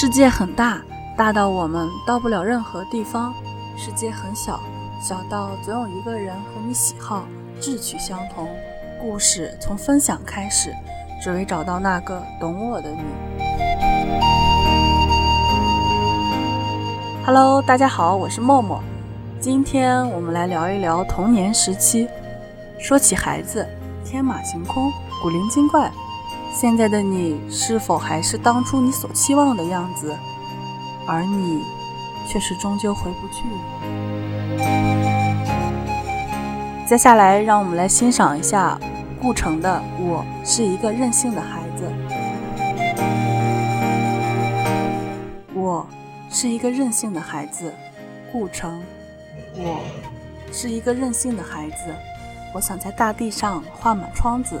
世界很大，大到我们到不了任何地方；世界很小，小到总有一个人和你喜好、志趣相同。故事从分享开始，只为找到那个懂我的你。Hello，大家好，我是默默。今天我们来聊一聊童年时期。说起孩子，天马行空，古灵精怪。现在的你是否还是当初你所期望的样子？而你却是终究回不去接下来，让我们来欣赏一下顾城的《我是一个任性的孩子》。我是一个任性的孩子，顾城。我是一个任性的孩子，我想在大地上画满窗子。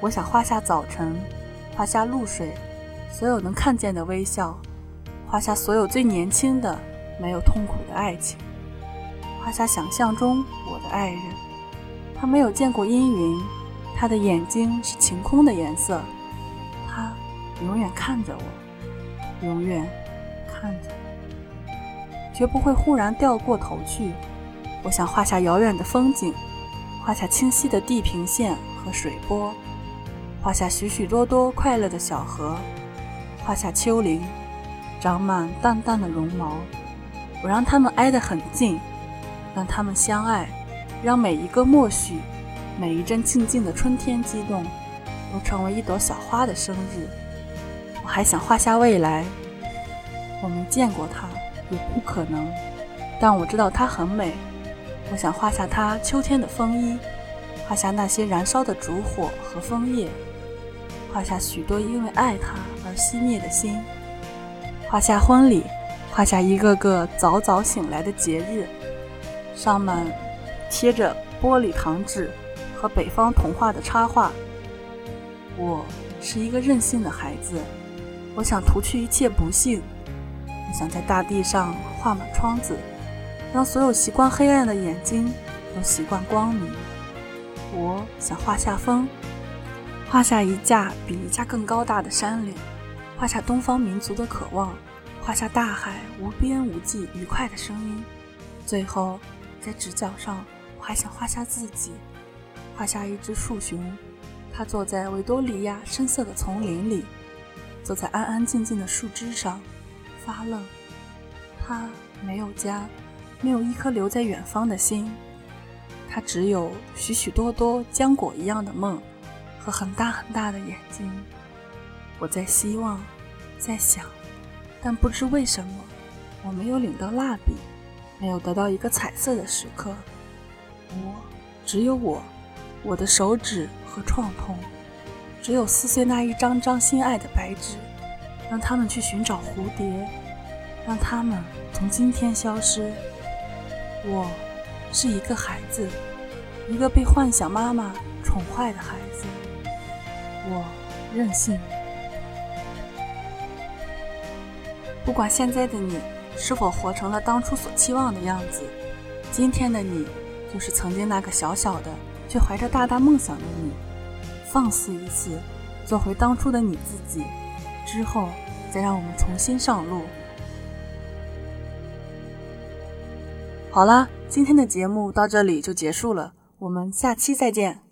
我想画下早晨，画下露水，所有能看见的微笑，画下所有最年轻的、没有痛苦的爱情，画下想象中我的爱人。他没有见过阴云，他的眼睛是晴空的颜色，他永远看着我，永远看着我，绝不会忽然掉过头去。我想画下遥远的风景，画下清晰的地平线和水波。画下许许多多快乐的小河，画下丘陵，长满淡淡的绒毛。我让它们挨得很近，让它们相爱，让每一个默许，每一阵静静的春天激动，都成为一朵小花的生日。我还想画下未来，我没见过它，也不可能，但我知道它很美。我想画下它秋天的风衣，画下那些燃烧的烛火和枫叶。画下许多因为爱他而熄灭的心，画下婚礼，画下一个个早早醒来的节日，上面贴着玻璃糖纸和北方童话的插画。我是一个任性的孩子，我想涂去一切不幸，我想在大地上画满窗子，让所有习惯黑暗的眼睛都习惯光明。我想画下风。画下一架比一架更高大的山岭，画下东方民族的渴望，画下大海无边无际愉快的声音。最后，在直角上，我还想画下自己，画下一只树熊，它坐在维多利亚深色的丛林里，坐在安安静静的树枝上，发愣。它没有家，没有一颗留在远方的心，它只有许许多多浆果一样的梦。和很大很大的眼睛，我在希望，在想，但不知为什么，我没有领到蜡笔，没有得到一个彩色的时刻。我只有我，我的手指和创痛，只有撕碎那一张张心爱的白纸，让他们去寻找蝴蝶，让他们从今天消失。我是一个孩子，一个被幻想妈妈宠坏的孩子。我任性，不管现在的你是否活成了当初所期望的样子，今天的你就是曾经那个小小的却怀着大大梦想的你。放肆一次，做回当初的你自己，之后再让我们重新上路。好了，今天的节目到这里就结束了，我们下期再见。